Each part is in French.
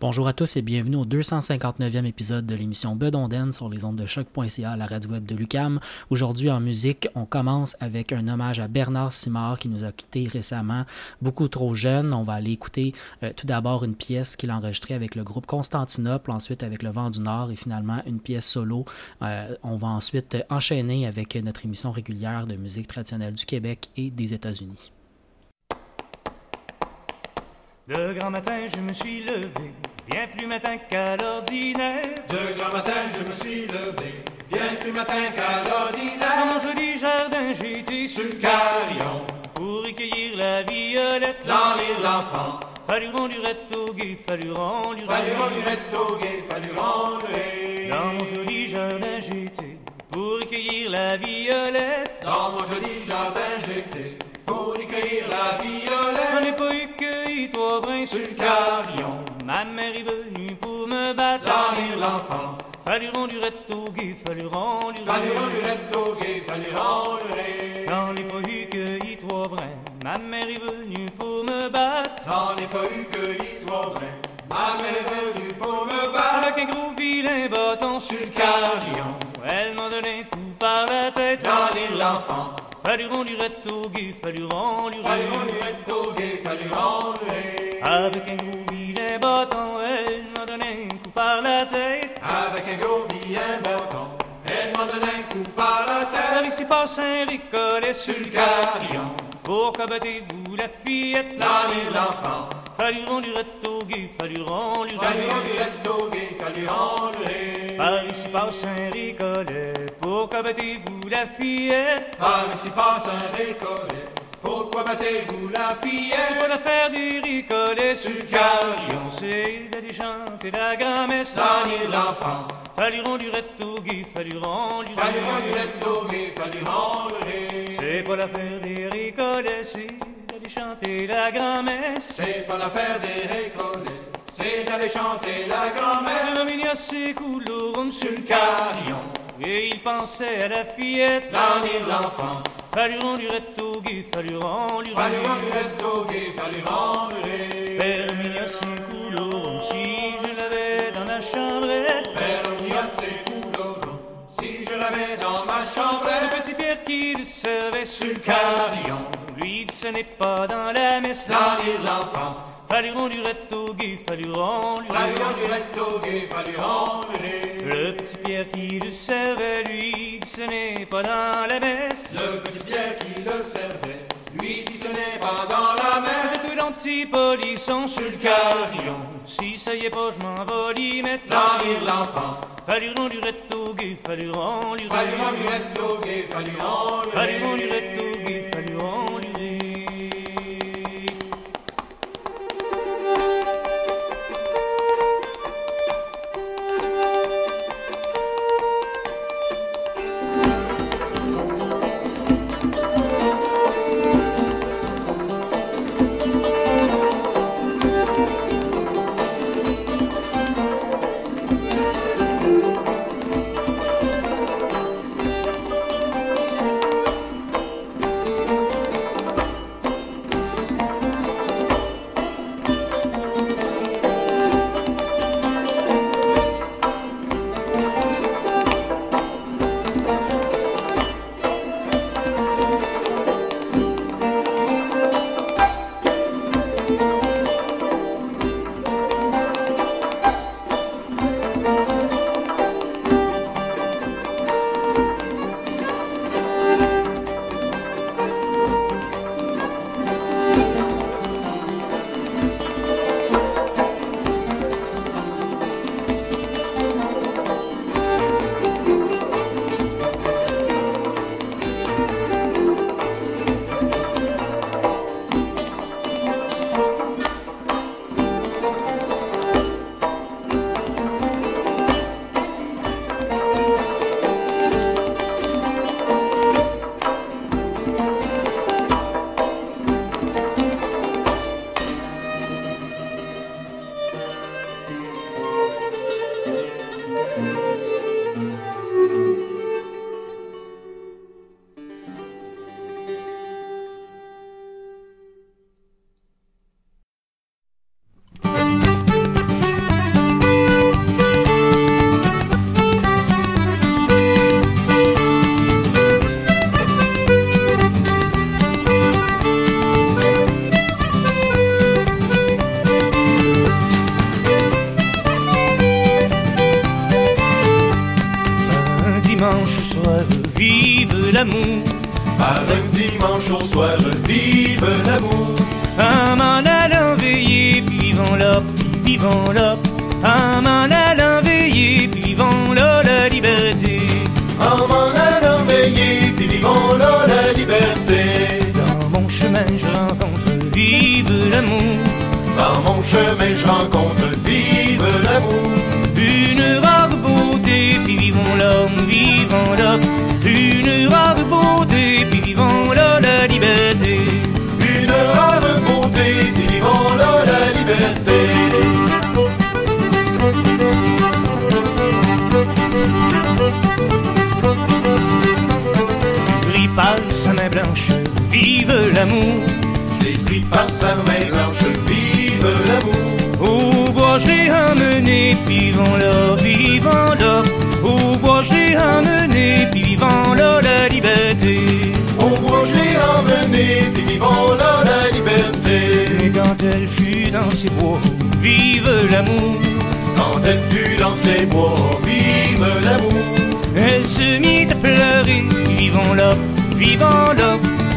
Bonjour à tous et bienvenue au 259e épisode de l'émission Bedonden sur les ondes de choc.ca, la radio web de Lucam. Aujourd'hui en musique, on commence avec un hommage à Bernard Simard qui nous a quittés récemment, beaucoup trop jeune. On va aller écouter euh, tout d'abord une pièce qu'il a enregistrée avec le groupe Constantinople, ensuite avec Le Vent du Nord et finalement une pièce solo. Euh, on va ensuite enchaîner avec notre émission régulière de musique traditionnelle du Québec et des États-Unis. De grand matin, je me suis levé, bien plus matin qu'à l'ordinaire. De grand matin, je me suis levé, bien plus matin qu'à l'ordinaire. Dans mon joli jardin, été sur le carillon pour recueillir la violette. Dans lire l'enfant. Fallu lurette au lurette au Dans mon joli jardin, j'étais pour recueillir la violette. Dans mon joli jardin, j'étais pour recueillir la violette. Sur le carillon. Ma mère est venue pour me battre. Dans l'enfant. Fallu rendre au guet, fallu rendre Fallu lurette au guet, fallu rendre J'en ai pas eu cueilli trois brins. Ma mère est venue pour me battre. J'en ai pas eu cueilli trois brins. Ma mère est venue pour me battre. Avec un gros vilain bâton sur le carillon. Elle m'a donné un coup par la tête. Dans l'enfant. Au guet, fallu rendre Avec un gros vilain bâton, elle m'a donné un coup par la tête. Avec un gros vilain bâton, elle m'a donné un coup par la tête. Par ici passe un ricolet sur le carillon. Pourquoi battez-vous la fillette Dans l'enfant. Fallu rendre au guet, Par ici passe un ricolet. Pourquoi battez-vous la fillette? Par ici passe un ricolet. Pourquoi battez-vous la fillette? Pour la faire des ricolets sur le carillon. C'est d'aller chanter la grand-messe l'enfant. Fallu rendre au guet, fallu rendre Fallu rendre au guet, fallu rendre C'est pas l'affaire des ricolets, c'est d'aller chanter la grand-messe. C'est pas l'affaire des ricolets. C'est d'aller chanter la grand-messe. L'homme ses couloirs sur le carillon. Et il pensait à la fillette. Dans l'enfant. Fallu rendre au guet, fallu rendre Fallu rendre au guet, fallu rendre Père Mignon ses couloirs si je l'avais dans ma chambrette. Père Mignon ses si je l'avais dans ma chambrette. Le petit Pierre qui le servait sur le carillon. Lui ce n'est pas dans la messe. Dans l'enfant. Au guet, fallu rendre Fallu rendre au guet, fallu rendre Le petit Pierre qui le servait, lui dit ce n'est pas dans la messe. Le petit Pierre qui le servait, lui dit ce n'est pas dans la messe. Tout l'antipolisson sur le carillon. Si ça y est pas, je m'en vais l'y mettre. Dans l'enfant. Fallu rendre au guet, fallu rendre Fallu rendre au guet, fallu rendre Fallu rendre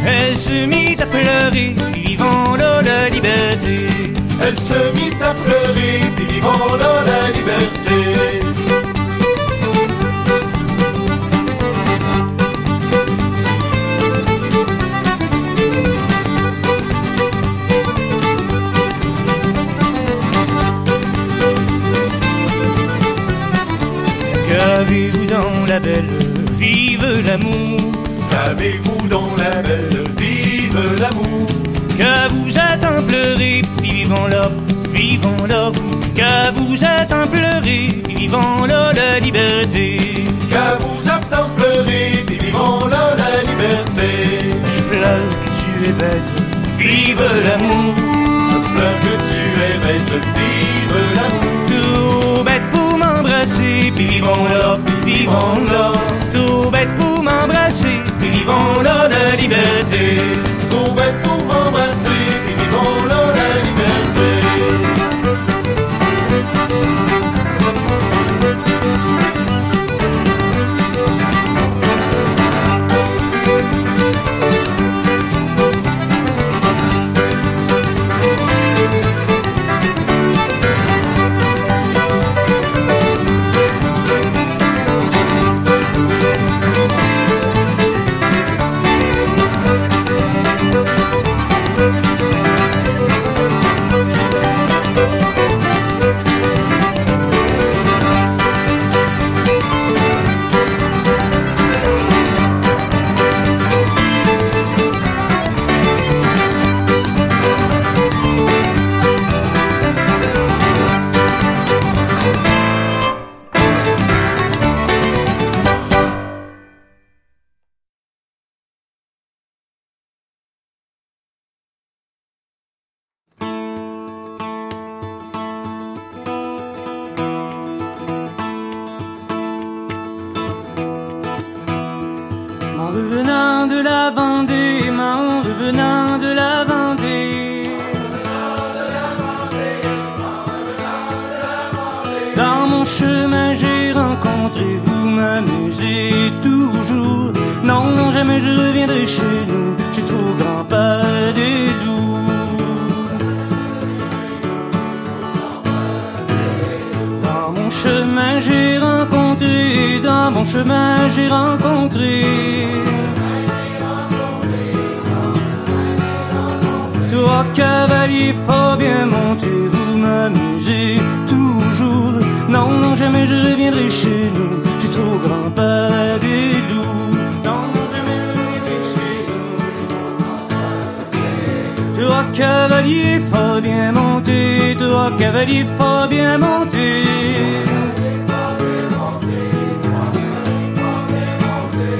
elle se mit à pleurer, vivant l'eau de liberté. Elle se mit à pleurer, vivant l'eau de liberté. vivons leur, vivons leur. vous m'amusez toujours. Non, non, jamais je reviendrai chez nous, j'ai trop grand pas des loups. Dans mon chemin j'ai rencontré, dans mon chemin j'ai rencontré. Trois cavaliers fort bien montés, vous m'amusez non, non, jamais je reviendrai chez nous. J'ai trop grand pas des loups. Non, non, jamais je reviendrai chez nous. Toi, cavalier, faut bien monter. Toi, cavalier, faut bien monter.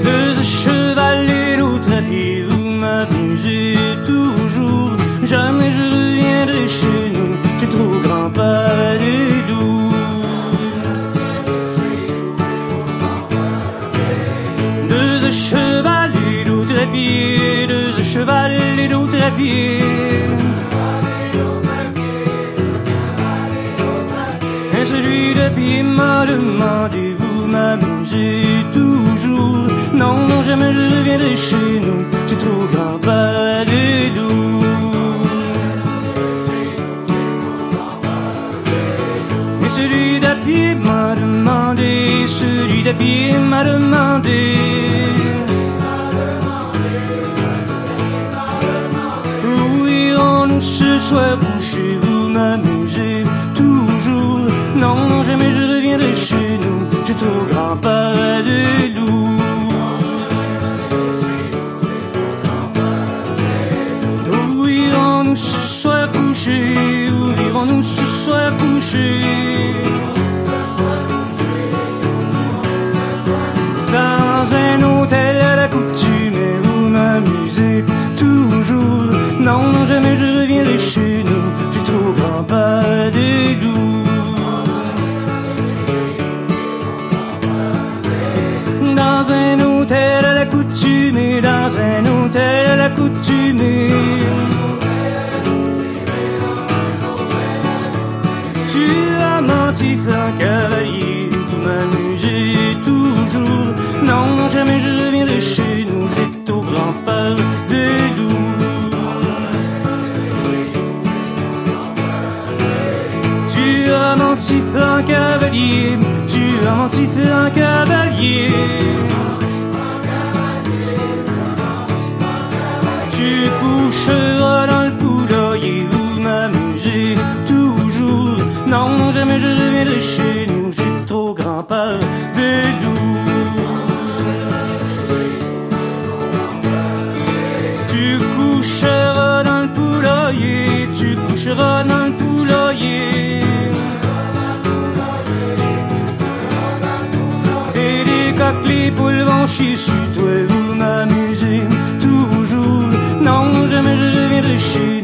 Deux chevals et l'autre à pied, vous m'abusez toujours. Jamais je reviendrai chez nous. J'ai trop grand pas des loups. deux cheval et à. Et celui de pied m'a demandé, vous m'abusez toujours. Non, non, jamais je ne viendrai chez nous, j'ai trop grand pas de loup. Et celui d'à pied m'a demandé, celui d'à pied m'a demandé. J'ai trop grimpé des loups Où irons-nous ce soir coucher Où irons-nous ce soir coucher Dans un hôtel à la coutume Et vous m'amusez toujours. Non, jamais je reviendrai chez nous. J'ai trop grimpé des loups. Dans hôtel à la coutume Dans un hôtel à la coutume Tu as menti, un cavalier, vous m'amusez toujours. Non, jamais je reviendrai chez nous, j'ai au grand peur des loups. Tu as menti, un cavalier, tu as menti, un cavalier. Coucheras dans le poulailler, vous m'amusez toujours. Non, jamais je reviendrai chez nous, j'ai trop grand peur des loups. Tu coucheras dans le poulailler, tu coucheras dans le poulailler. Et les coqs, les poules vont chier sur toi, vous m'amusez. Non, jamais je reviendrai chez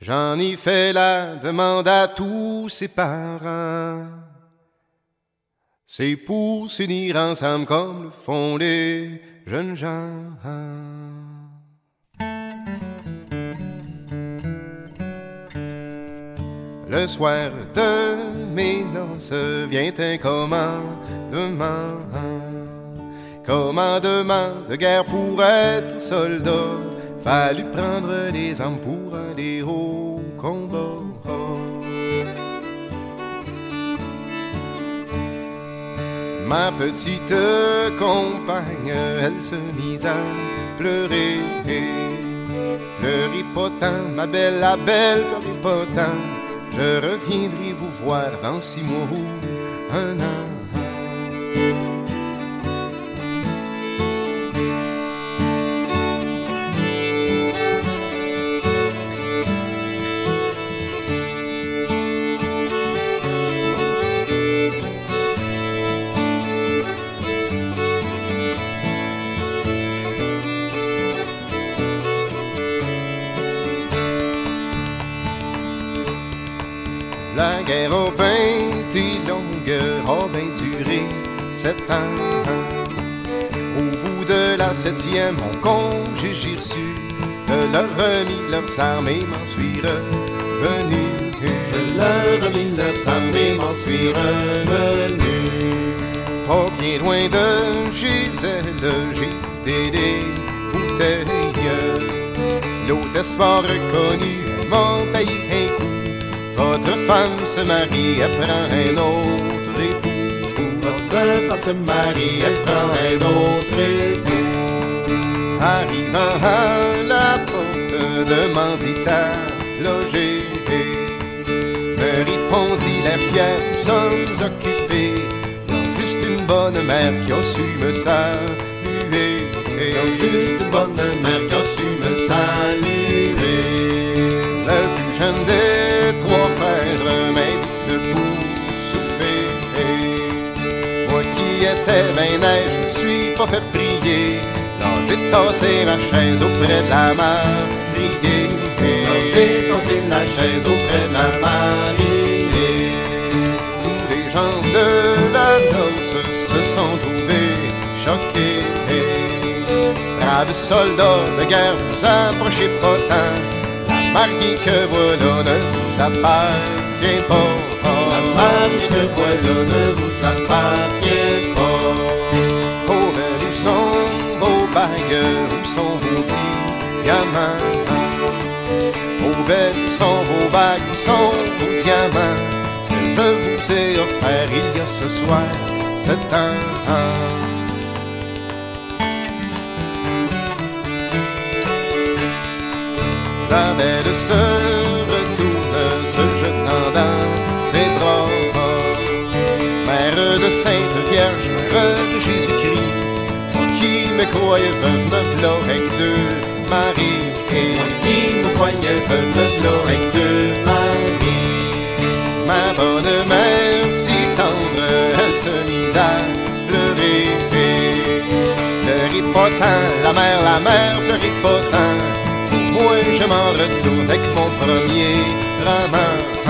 J'en ai fait la demande à tous ses parents. C'est pour s'unir ensemble comme le font les jeunes gens. Le soir de mes noces vient un commandement. Commandement de guerre pour être soldat. Fallu prendre les armes pour aller au combat. Ma petite compagne, elle se mise à pleurer. Pleurez pas tant, ma belle, la belle, tant. Je reviendrai vous voir dans six mois ou un an. Au bout de la septième, mon congé j'ai reçu de leur remis leurs armes et m'en suis revenu. Je leur remis leurs armes et m'en suis revenu. Pas bien loin de Gisèle, j'ai des bouteilles. L'hôtesse m'a reconnu, elle m'a payé un coup. Votre femme se marie, elle prend un autre marie, elle prend un autre époux. Arrivant à la porte, demandit à loger. Me répondit la fière, nous sommes occupés. Juste une bonne mère qui a su me saluer. Y'a juste une bonne mère qui a su me saluer. Le plus jeune des trois frères ben neige, je me suis pas fait prier. Non, j'ai tassé ma chaise auprès de la mariée. J'ai tassé la chaise auprès de la mariée. Tous les gens de la noce se sont trouvés choqués. Braves soldats de guerre, vous approchez pas tant. La mariée que voilà ne vous appartient pas. La mariée que voilà ne vous appartient pas. Vos bagues, où sont vos diamants? Oh, ben, où sont vos bagues, où sont vos diamants? Que je vous ai offert il y a ce soir, sept ans. La belle se retourne, se jetant dans ses bras. Mère de Sainte Vierge, Mère de qui me croyais veuve, me v'là avec deux maris. Et Moi qui me croyais veuve, me v'là avec deux maris. ma bonne mère si tendre, elle se mise à pleurer. Pleurez pas la mère, la mère, pleurez pas tant. Moi je m'en retourne avec mon premier roman.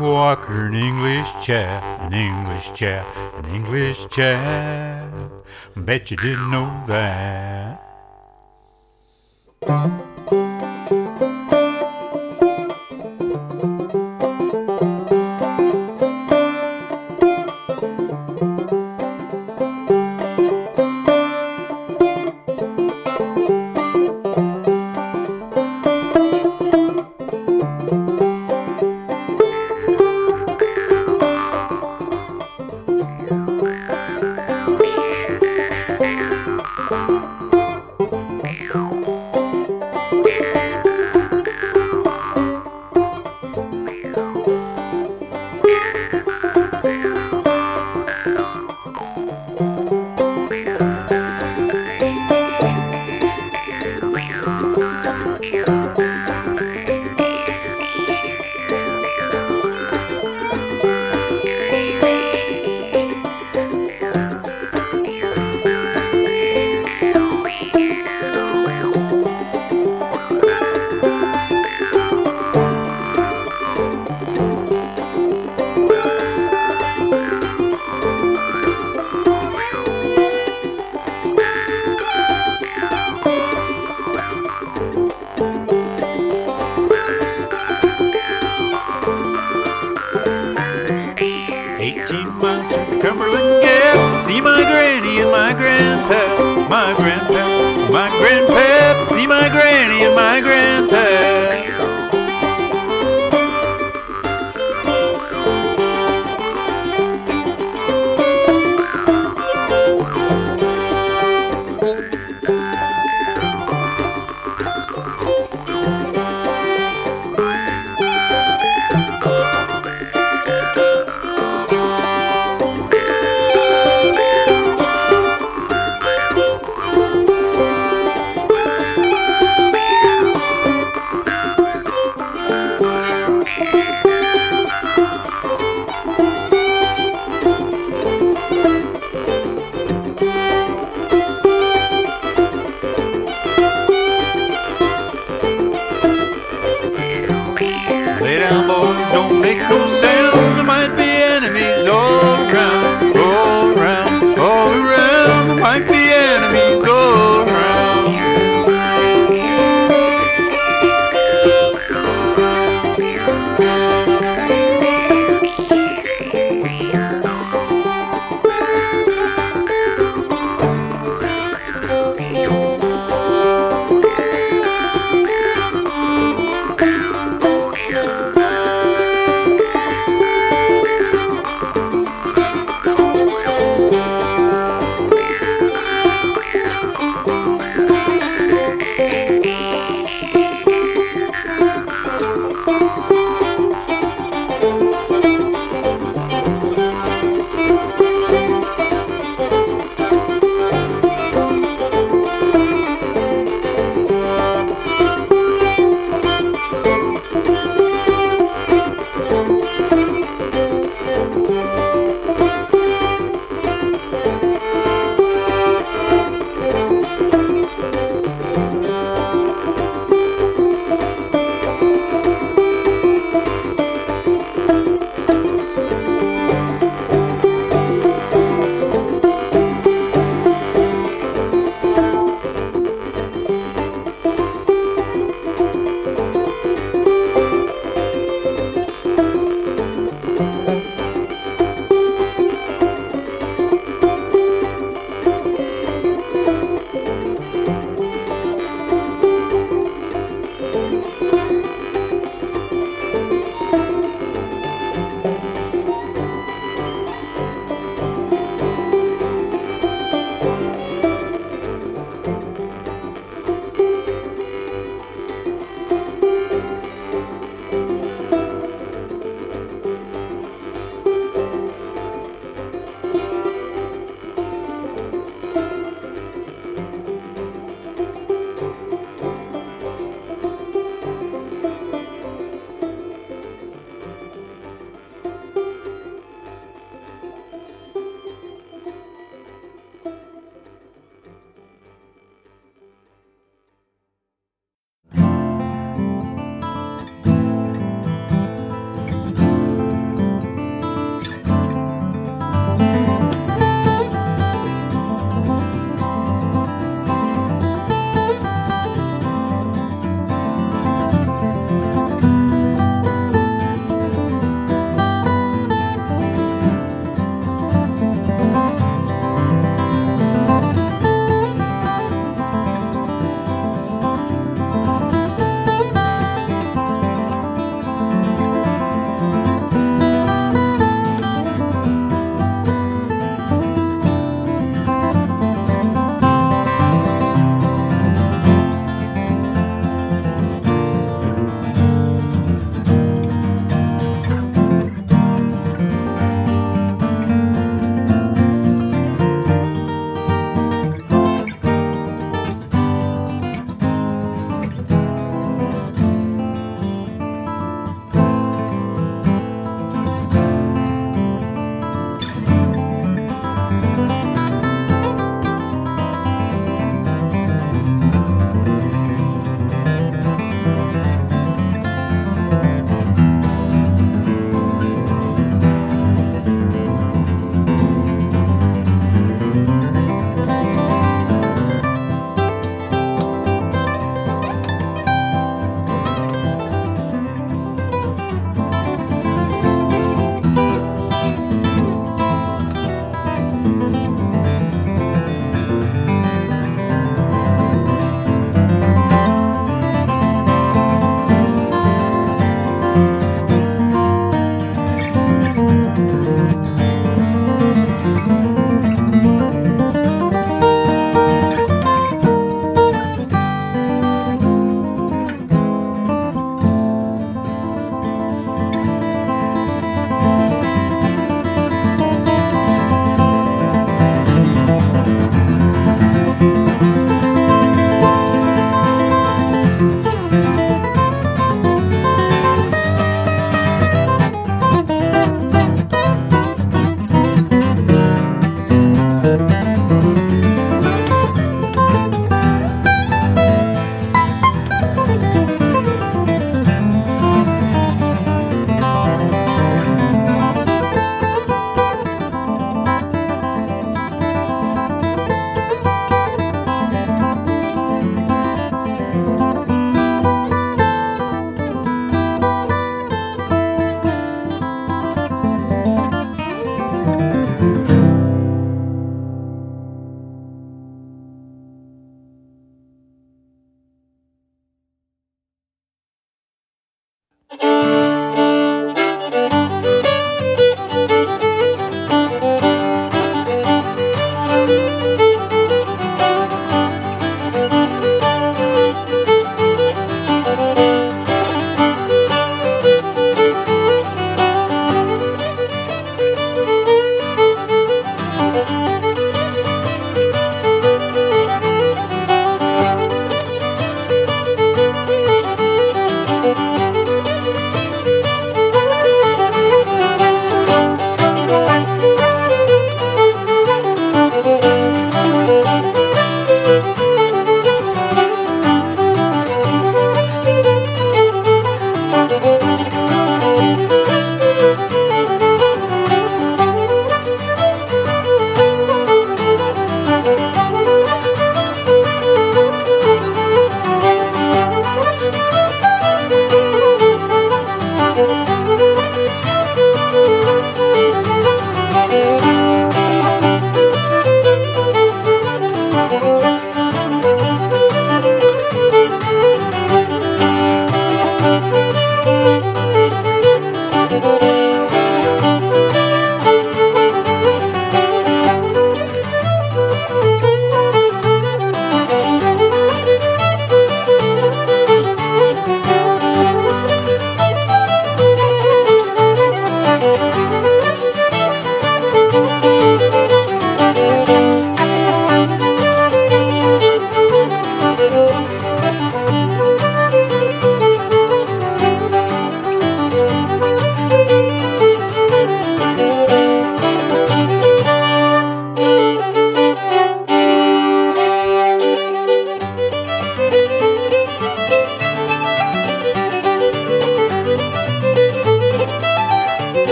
Walker, an English chap, an English chap, an English chap. Bet you didn't know that.